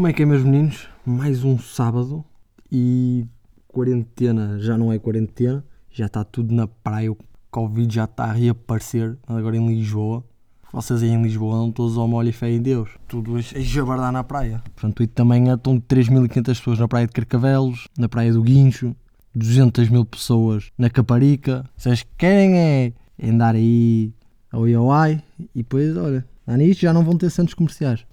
Como é que é, meus meninos? Mais um sábado e quarentena já não é quarentena, já está tudo na praia, o Covid já está a reaparecer agora em Lisboa. Vocês aí em Lisboa andam todos ao molho e fé em Deus, tudo a jabardar na praia. Portanto, e também estão 3.500 pessoas na praia de Carcavelos, na praia do Guincho, 200 mil pessoas na Caparica. Vocês querem é andar aí ao IOI e depois, olha, lá nisto já não vão ter centros comerciais.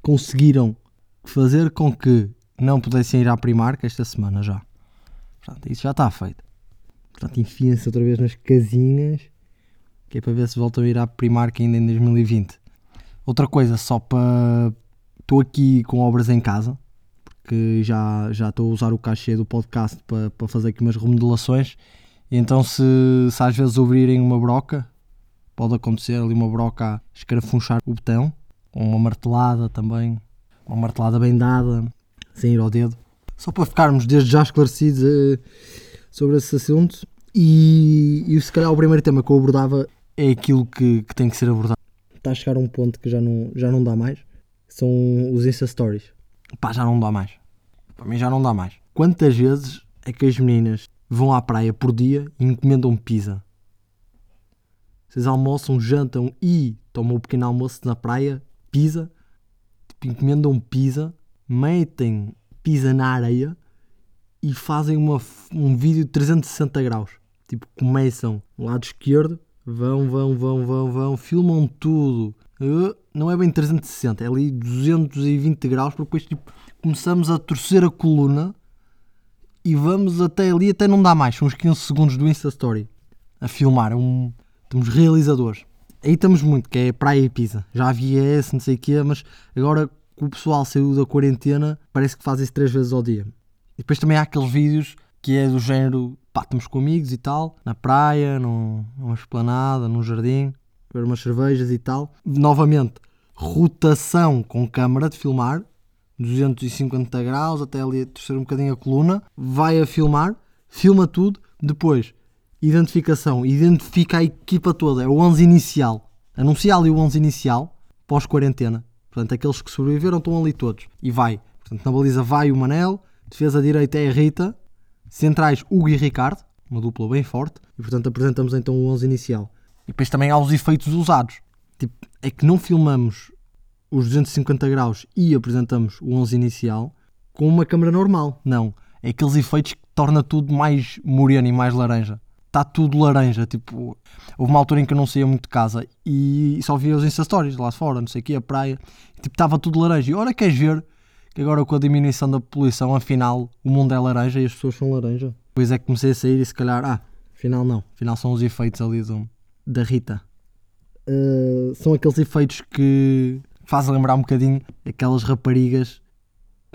Conseguiram fazer com que não pudessem ir à Primark esta semana já. Portanto, isso já está feito. Portanto, enfiem-se outra vez nas casinhas, que é para ver se voltam a ir à Primark ainda em 2020. Outra coisa, só para. Estou aqui com obras em casa, porque já, já estou a usar o cachê do podcast para, para fazer aqui umas remodelações. E então, se, se às vezes ouvirem uma broca, pode acontecer ali uma broca a escarafunchar o botão, ou uma martelada também, uma martelada bem dada, sem ir ao dedo. Só para ficarmos desde já esclarecidos eh, sobre esse assunto. E, e se calhar o primeiro tema que eu abordava é aquilo que, que tem que ser abordado. Está a chegar a um ponto que já não, já não dá mais. São os Insta Stories. Pá, já não dá mais. Para mim já não dá mais. Quantas vezes é que as meninas vão à praia por dia e encomendam pizza? Vocês almoçam, jantam e tomam um pequeno almoço na praia, pizza, encomendam pizza, metem pizza na areia e fazem uma, um vídeo de 360 graus. Tipo, começam no lado esquerdo, vão, vão, vão, vão, vão, filmam tudo. Uh, não é bem 360, é ali 220 graus, porque depois tipo, começamos a torcer a coluna e vamos até ali, até não dá mais. São uns 15 segundos do Insta Story a filmar. Um, temos realizadores. Aí estamos muito, que é praia e pizza. Já havia esse, não sei o quê, mas agora que o pessoal saiu da quarentena, parece que faz isso três vezes ao dia. E depois também há aqueles vídeos que é do género, pá, estamos com amigos e tal, na praia, num, numa esplanada, num jardim, beber umas cervejas e tal. Novamente, rotação com câmara de filmar, 250 graus, até ali torcer um bocadinho a coluna, vai a filmar, filma tudo, depois identificação, identifica a equipa toda, é o 11 inicial, anuncia ali o 11 inicial, pós-quarentena, portanto aqueles que sobreviveram estão ali todos, e vai, portanto na baliza vai o Manel, defesa direita é a Rita, centrais Hugo e Ricardo, uma dupla bem forte, e portanto apresentamos então o 11 inicial. E depois também há os efeitos usados, tipo, é que não filmamos os 250 graus e apresentamos o 11 inicial com uma câmera normal. Não. É aqueles efeitos que torna tudo mais moreno e mais laranja. Está tudo laranja. Tipo, houve uma altura em que eu não saía muito de casa e só via os Insta lá fora, não sei o que, a praia. Tipo, estava tudo laranja. E ora queres ver que agora com a diminuição da poluição, afinal, o mundo é laranja e as pessoas são laranja. Depois é que comecei a sair e se calhar, ah, afinal não. Afinal são os efeitos ali do, da Rita. Uh, são aqueles efeitos que faz lembrar um bocadinho aquelas raparigas,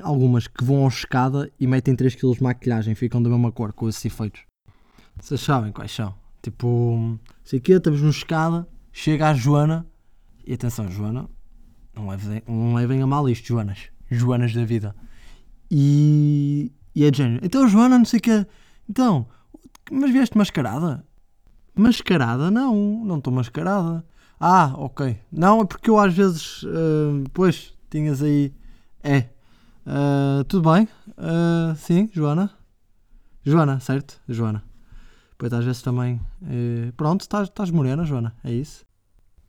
algumas que vão ao escada e metem 3 kg de maquilhagem, ficam da mesma cor com esses efeitos. Vocês sabem quais são? Tipo, sei que estamos no escada, chega a Joana, e atenção, Joana, não levem, não levem a mal isto, Joanas, Joanas da vida. E, e é de género, então Joana, não sei o que, então, mas vieste mascarada? Mascarada? Não, não estou mascarada. Ah, ok. Não, é porque eu às vezes. Uh, pois, tinhas aí. É. Uh, tudo bem? Uh, sim, Joana? Joana, certo? Joana. Pois às vezes também. pronto, estás, estás morena, Joana. É isso.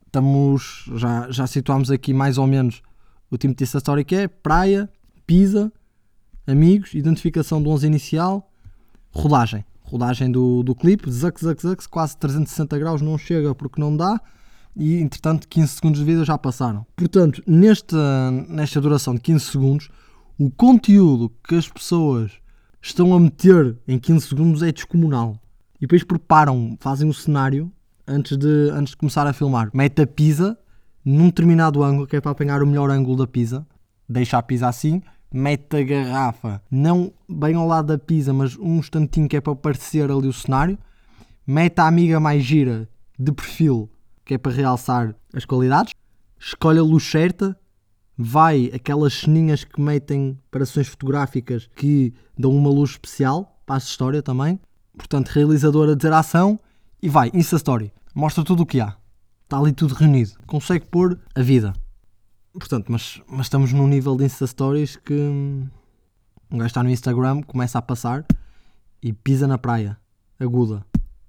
Estamos. Já, já situámos aqui mais ou menos o time de história que é praia, pizza, amigos, identificação do 11 inicial, rodagem. Rodagem do, do clipe, zac, zac, zac, quase 360 graus, não chega porque não dá e entretanto 15 segundos de vídeo já passaram. Portanto, nesta, nesta duração de 15 segundos, o conteúdo que as pessoas estão a meter em 15 segundos é descomunal. E depois preparam, fazem um cenário antes de, antes de começar a filmar. Mete a pizza num determinado ângulo, que é para apanhar o melhor ângulo da pizza. Deixa a pizza assim, mete a garrafa, não bem ao lado da pizza, mas um instantinho que é para aparecer ali o cenário. Mete a amiga mais gira de perfil que é para realçar as qualidades. Escolhe a luz certa, vai aquelas ceninhas que metem para sessões fotográficas que dão uma luz especial para a história também. Portanto, realizador a dizer ação e vai, Insta Story. Mostra tudo o que há. Está ali tudo reunido. Consegue pôr a vida. Portanto, mas, mas estamos num nível de Insta Stories que hum, um gajo está no Instagram, começa a passar e pisa na praia, aguda.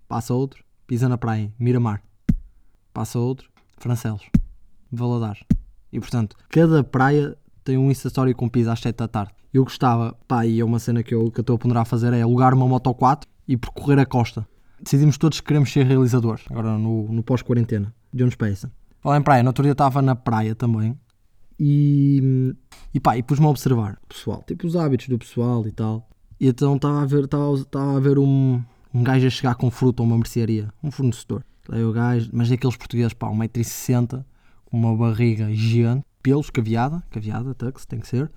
Passa outro, pisa na praia, Miramar. Passa outro, Francelos, Valadares. E portanto, cada praia tem um Insta Story com pisa às 7 da tarde. Eu gostava, pá, e é uma cena que eu que eu estou a ponderar a fazer, é alugar uma Moto 4 e percorrer a costa. Decidimos todos que queremos ser realizadores, agora no, no pós-quarentena, de onde pensa. Em praia, no outro dia estava na praia também e, e pá, e pus-me a observar o pessoal, tipo os hábitos do pessoal e tal. E então estava a ver, estava, estava a ver um, um gajo a chegar com fruta a uma mercearia, um fornecedor. Aí o gajo, mas é aqueles portugueses, pá, 1,60m, com uma barriga gigante, pelos, caveada, caveada, tux, tem que ser.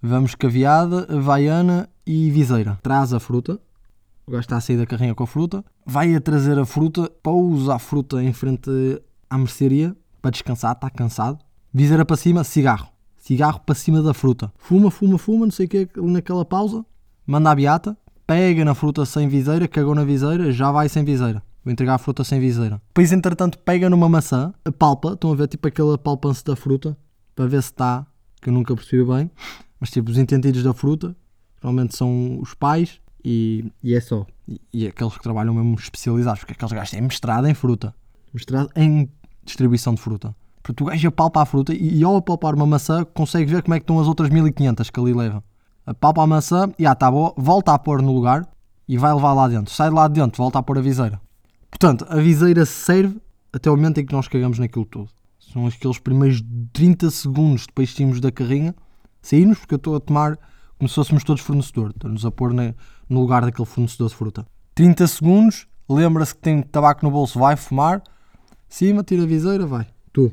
Vamos caveada, vaiana e viseira. Traz a fruta, o gajo está a sair da carrinha com a fruta, vai a trazer a fruta, pousa a fruta em frente à mercearia para descansar, está cansado. Viseira para cima, cigarro. Cigarro para cima da fruta. Fuma, fuma, fuma, não sei o que, naquela pausa. Manda a beata, pega na fruta sem viseira, cagou na viseira, já vai sem viseira. Vou entregar a fruta sem viseira. Depois, entretanto, pega numa maçã, palpa, estão a ver tipo aquele palpance da fruta, para ver se está, que eu nunca percebi bem, mas tipo os entendidos da fruta, normalmente são os pais e, e é só. E, e aqueles que trabalham mesmo especializados, porque aqueles gajos têm mestrado em fruta, mestrado em distribuição de fruta. Porque o gajo apalpa a fruta e, e ao apalpar uma maçã consegue ver como é que estão as outras 1500 que ali leva. Apalpa a maçã e ah, tá bom, volta a pôr no lugar e vai levar lá dentro. Sai de lá de dentro, volta a pôr a viseira. Portanto, a viseira serve até o momento em que nós cagamos naquilo tudo. São aqueles primeiros 30 segundos depois de sairmos da carrinha, saímos porque eu estou a tomar como se fôssemos todos fornecedor, estamos a pôr na, no lugar daquele fornecedor de fruta. 30 segundos, lembra-se que tem tabaco no bolso, vai fumar, cima, tira a viseira, vai. Tu.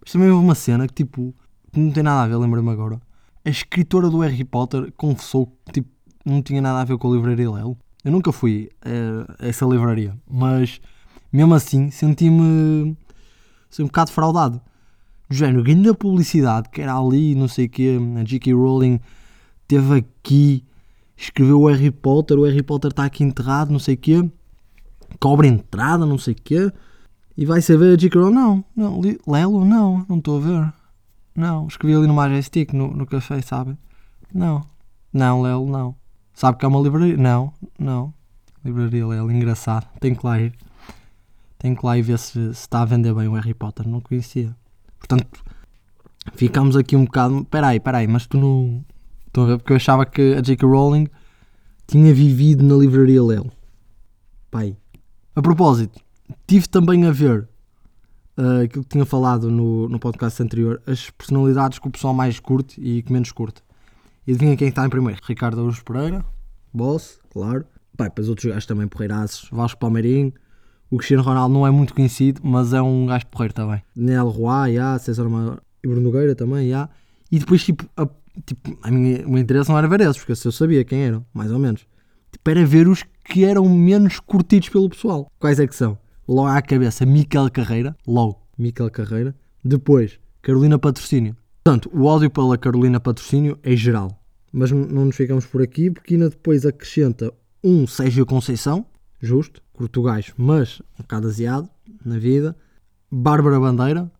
Mas também houve uma cena que tipo, não tem nada a ver, lembra-me agora. A escritora do Harry Potter confessou que tipo, não tinha nada a ver com a livraria Lelo. Eu nunca fui a essa livraria, mas mesmo assim senti-me senti um bocado fraudado. Do género, grande publicidade que era ali, não sei o quê, a J.K. Rowling teve aqui, escreveu o Harry Potter, o Harry Potter está aqui enterrado, não sei o quê, cobra entrada, não sei o quê, e vai saber a J.K. Rowling, não, não, Lelo, não, não estou a ver. Não, escrevi ali no Majestic, no, no café, sabe? Não, não, Lelo, não. Sabe que é uma livraria? Não, não. Livraria Lelo, engraçado. Tenho que lá ir. Tenho que lá ir ver se, se está a vender bem o Harry Potter. Não conhecia. Portanto, ficamos aqui um bocado. Peraí, peraí, mas tu não. Estão a ver? Porque eu achava que a J.K. Rowling tinha vivido na livraria Lelo. Pai. A propósito, tive também a ver uh, aquilo que tinha falado no, no podcast anterior, as personalidades que o pessoal mais curte e que menos curte. E adivinha quem está em primeiro? Ricardo Araújo Pereira, Boss, claro. Pai, depois outros gajos também porreiraços. Vasco Palmeirinho. O Cristiano Ronaldo não é muito conhecido, mas é um gajo porreiro também. Daniel Roy, yeah, César Mar... e Bruno Nogueira também, yeah. E depois, tipo, a, tipo a minha, o meu interesse não era ver esses, porque eu sabia quem eram, mais ou menos. Tipo, era ver os que eram menos curtidos pelo pessoal. Quais é que são? Logo à cabeça, Miquel Carreira. Logo, Miquel Carreira. Depois, Carolina Patrocínio. Portanto, o ódio pela Carolina Patrocínio é geral. Mas não nos ficamos por aqui, porque ainda depois acrescenta um Sérgio Conceição, justo, português, mas um bocado asiado na vida, Bárbara Bandeira,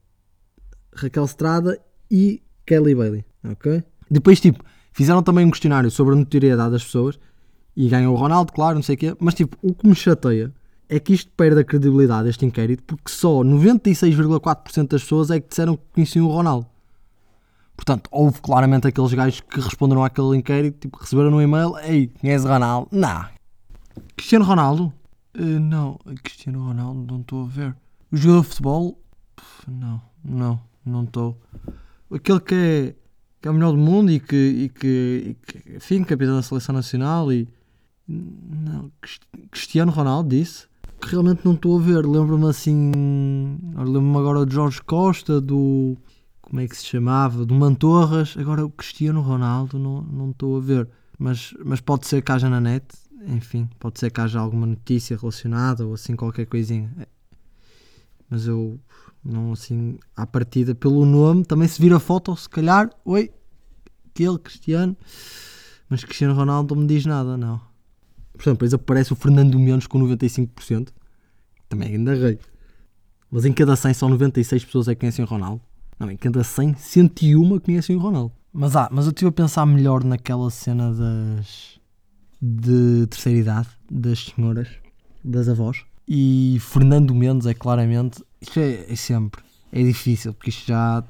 Raquel Estrada e Kelly Bailey, ok? Depois, tipo, fizeram também um questionário sobre a notoriedade das pessoas e ganhou o Ronaldo, claro, não sei o quê, mas tipo, o que me chateia é que isto perde a credibilidade, este inquérito, porque só 96,4% das pessoas é que disseram que conheciam o Ronaldo. Portanto, houve claramente aqueles gajos que responderam àquele inquérito, tipo, receberam no e-mail, ei, conheces Ronaldo? Não. Cristiano Ronaldo? Uh, não, Cristiano Ronaldo, não estou a ver. O jogador de futebol? Não, não, não estou. Aquele que é, que é o melhor do mundo e que, e que, e que enfim, capitão da seleção nacional e... Não, Cristiano Ronaldo disse que realmente não estou a ver. Lembro-me assim. Lembro-me agora do Jorge Costa, do como é que se chamava, do Mantorras, agora o Cristiano Ronaldo, não, não estou a ver. Mas, mas pode ser que haja na net, enfim, pode ser que haja alguma notícia relacionada ou assim qualquer coisinha. Mas eu, não assim, à partida, pelo nome, também se vira foto, se calhar, oi, aquele Cristiano, mas Cristiano Ronaldo não me diz nada, não. Portanto, depois aparece o Fernando Menos com 95%, também ainda rei. Mas em cada 100 só 96 pessoas é que conhecem o Ronaldo. Não, em cada 100, 101 conhecem o Ronaldo. Mas, ah, mas eu estive a pensar melhor naquela cena das. de terceira idade, das senhoras, das avós. E Fernando Mendes é claramente. Isto é, é sempre. É difícil, porque isto já.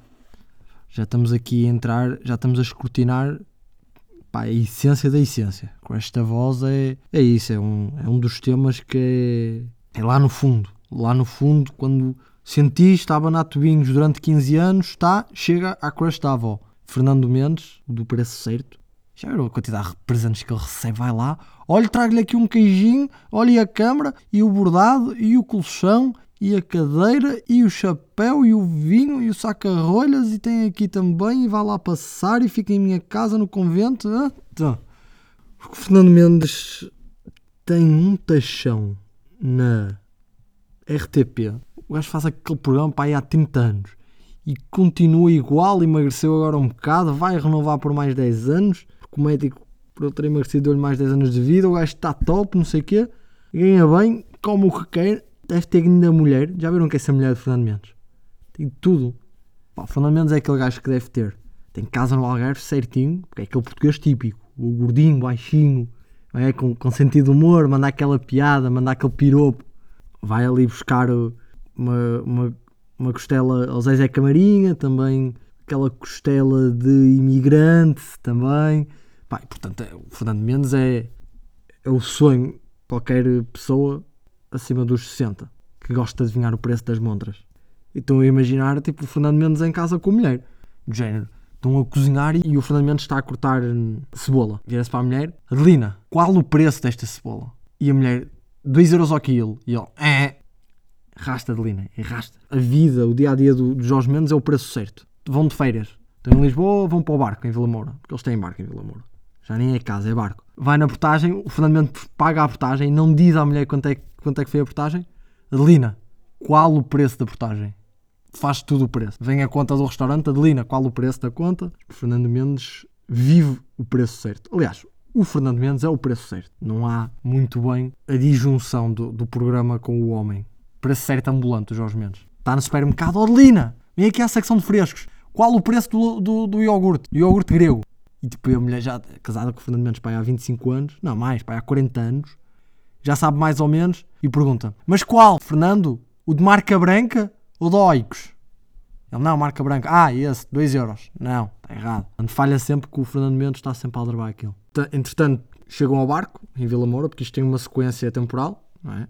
Já estamos aqui a entrar, já estamos a escrutinar pá, a essência da essência. Com esta voz é, é isso, é um, é um dos temas que é, é lá no fundo. Lá no fundo, quando senti, estava na Tubinhos durante 15 anos, está, chega à crush da avó. Fernando Mendes, do preço certo, já viram a quantidade de presentes que ele recebe? Vai lá, olha, trago-lhe aqui um queijinho, olha a câmara, e o bordado, e o colchão, e a cadeira, e o chapéu, e o vinho, e o saca-rolhas, e tem aqui também, e vai lá passar, e fica em minha casa no convento. Então. O Fernando Mendes tem um taxão na RTP. O gajo faz aquele programa para aí há 30 anos e continua igual, emagreceu agora um bocado, vai renovar por mais 10 anos, porque o médico, por ele ter emagrecido, deu-lhe mais 10 anos de vida, o gajo está top, não sei o quê, ganha bem, come o que quer, deve ter ganho da mulher. Já viram que essa mulher de Fernando Mendes? Tem tudo. Pá, Fernando Mendes é aquele gajo que deve ter. Tem casa no Algarve certinho, porque é aquele português típico, o gordinho, baixinho, é, com, com sentido de humor, mandar aquela piada, mandar aquele piropo. Vai ali buscar uma, uma, uma costela ao Zezé Camarinha, também aquela costela de imigrante também. Pá, portanto, é, o Fernando Mendes é, é o sonho de qualquer pessoa acima dos 60 que gosta de adivinhar o preço das montras. E estão a imaginar tipo o Fernando Mendes em casa com a mulher. Do género. Estão a cozinhar e o Fernando Mendes está a cortar hum, cebola. Vira-se para a mulher: Adelina, qual o preço desta cebola? E a mulher: 2 euros ao quilo. E ele: É. Rasta, Adelina, rasta. A vida, o dia a dia do, do Jorge Mendes é o preço certo. Vão de feiras. Estão em Lisboa, vão para o barco em Vila Moura. Porque eles têm barco em Vila Moura. Já nem é casa, é barco. Vai na portagem, o Fernando Mendes paga a portagem, não diz à mulher quanto é, quanto é que foi a portagem. Adelina, qual o preço da portagem? Faz tudo o preço. Vem a conta do restaurante, Adelina, qual o preço da conta? O Fernando Mendes vive o preço certo. Aliás, o Fernando Mendes é o preço certo. Não há muito bem a disjunção do, do programa com o homem. Preço certo ambulante, o Jorge Mendes. Está no supermercado, Adelina, vem aqui à secção de frescos. Qual o preço do, do, do iogurte? Do iogurte grego. E tipo, a mulher já casada com o Fernando Mendes pai, há 25 anos, não mais, pai, há 40 anos, já sabe mais ou menos, e pergunta: Mas qual, Fernando? O de marca branca ou de Oicos? Ele, não, marca branca. Ah, esse, 2 euros. Não, está errado. Portanto, falha sempre que o Fernando Mendes está sempre a aldrabar aquilo. Entretanto, chegam ao barco, em Vila Moura, porque isto tem uma sequência temporal, não é?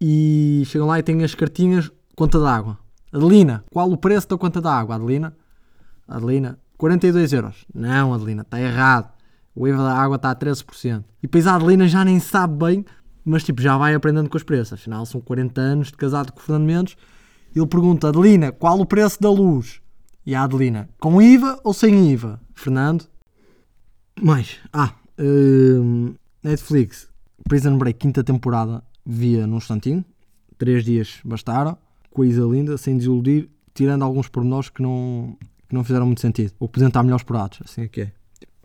E chegam lá e têm as cartinhas, conta d'água. Adelina, qual o preço da conta d'água? Adelina? Adelina, 42 euros. Não, Adelina, está errado. O IVA da água está a 13%. E depois a Adelina já nem sabe bem, mas tipo, já vai aprendendo com os preços. Afinal, são 40 anos de casado com o Fernando Mendes. Ele pergunta, Adelina, qual o preço da luz? E a Adelina, com IVA ou sem IVA? Fernando? Mais. Ah, hum, Netflix, Prison Break, quinta temporada, via num instantinho. Três dias bastaram. Coisa linda, sem desiludir, tirando alguns pormenores que não, que não fizeram muito sentido. Ou que podiam estar melhor explorados, assim é que é.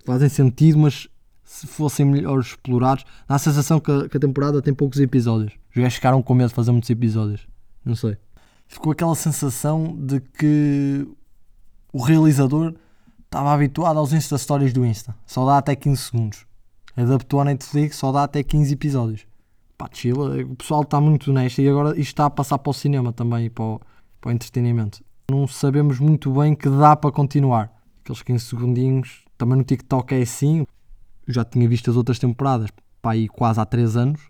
Fazem sentido, mas se fossem melhor explorados, dá a sensação que a, que a temporada tem poucos episódios. Os gajos ficaram com medo de fazer muitos episódios. Não sei. Ficou aquela sensação de que o realizador estava habituado aos Insta Stories do Insta. Só dá até 15 segundos. Adaptou à Netflix, só dá até 15 episódios. Pá, chila. O pessoal está muito honesto e agora isto está a passar para o cinema também e para o, para o entretenimento. Não sabemos muito bem que dá para continuar. Aqueles 15 segundinhos, também no TikTok é assim. Eu já tinha visto as outras temporadas, pá, aí quase há 3 anos.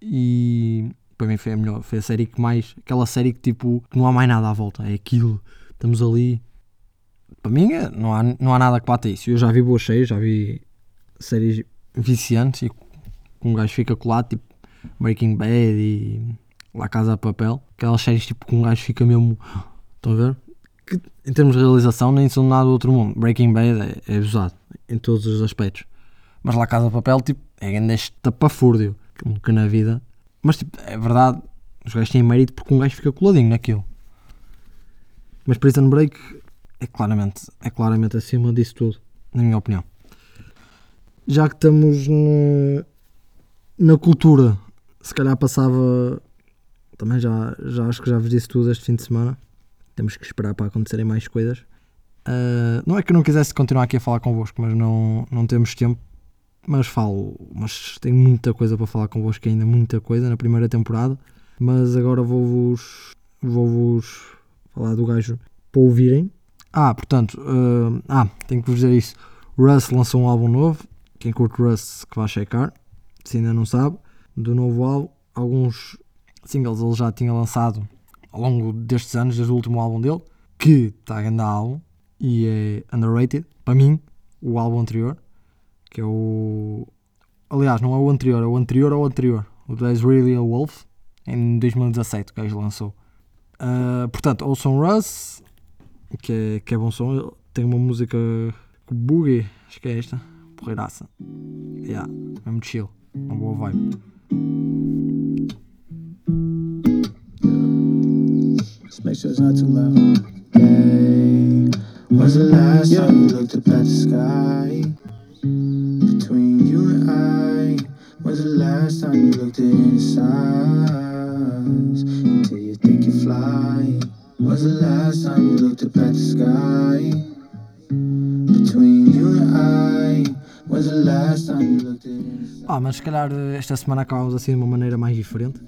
E para mim foi a melhor. Foi a série que mais. Aquela série que tipo. Não há mais nada à volta. É aquilo. Estamos ali. Para mim é, não há, não há nada que bata isso. Eu já vi boas séries, já vi séries viciantes e um gajo fica colado, tipo Breaking Bad e La Casa de Papel. Aquelas séries tipo com um gajo fica mesmo. Estão a ver? Que em termos de realização nem são nada do outro mundo. Breaking Bad é, é usado em todos os aspectos. Mas La Casa de Papel, tipo, é grande tapafúrdio. Que na vida. Mas, tipo, é verdade, os gajos têm mérito porque um gajo fica coladinho naquilo. Mas Prison Break é claramente, é claramente acima disso tudo, na minha opinião. Já que estamos na cultura, se calhar passava. Também já, já acho que já vos disse tudo este fim de semana. temos que esperar para acontecerem mais coisas. Uh, não é que eu não quisesse continuar aqui a falar convosco, mas não, não temos tempo. Mas falo, mas tenho muita coisa para falar convosco ainda, muita coisa na primeira temporada. Mas agora vou-vos vou-vos falar do gajo para ouvirem. Ah, portanto, uh, ah, tenho que vos dizer isso. Russ lançou um álbum novo. Quem curte Russ que vai checar, se ainda não sabe. Do novo álbum, alguns singles ele já tinha lançado ao longo destes anos, desde o último álbum dele, que está a grande álbum e é underrated. Para mim, o álbum anterior, que é o. Aliás, não é o anterior, é o anterior ao anterior. O There's Really a Wolf, em 2017, que gajo lançou. Uh, portanto, ouçam Russ, que é, que é bom som. Tem uma música com Boogie, acho que é esta, porreiraça. Yeah, mesmo chill, uma boa vibe. Just make sure it's not too loud. Hey, when's the last yeah. time you looked up at the sky? Between you and I, when's the last time you looked in his eyes? Until you think you fly. When's the last time you looked up at the sky? Between you and I, when's the last time you looked in his eyes? Ah, mas se calhar esta semana acabamos assim de uma maneira mais diferente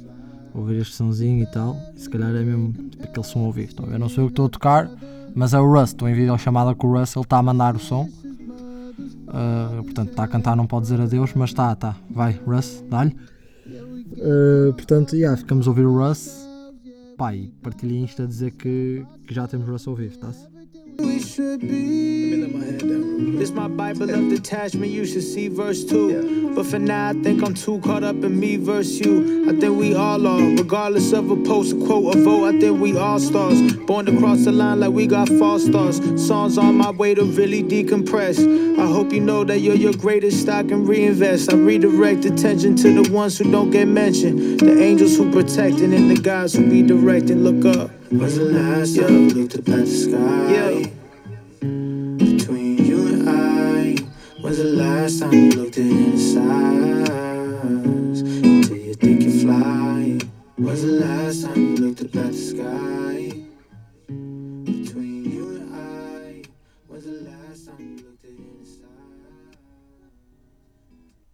ouvir este somzinho e tal. Se calhar é mesmo tipo, aquele som ao vivo. Então, eu não sei o que estou a tocar, mas é o Russ. Estou em vídeo chamada com o Russ, ele está a mandar o som. Uh, portanto, está a cantar, não pode dizer adeus, mas está, está. Vai, Russ, dá-lhe. Uh, portanto, yeah, ficamos a ouvir o Russ. Pá, e partilhei Insta a dizer que, que já temos Russ ao vivo, está-se? We should be. Let me let my head down. This my Bible of detachment. You should see verse two. Yeah. But for now, I think I'm too caught up in me verse you. I think we all are, regardless of a post, a quote, a vote. I think we all stars. Born to cross the line like we got false stars. Songs on my way to really decompress. I hope you know that you're your greatest stock and reinvest. I redirect attention to the ones who don't get mentioned. The angels who protecting and the guys who be directing. Look up. Was the last time you looked up at the sky? Yeah. Between you and I, was the last time you looked in his eyes? Until you think you fly. Was the last time you looked up at the sky?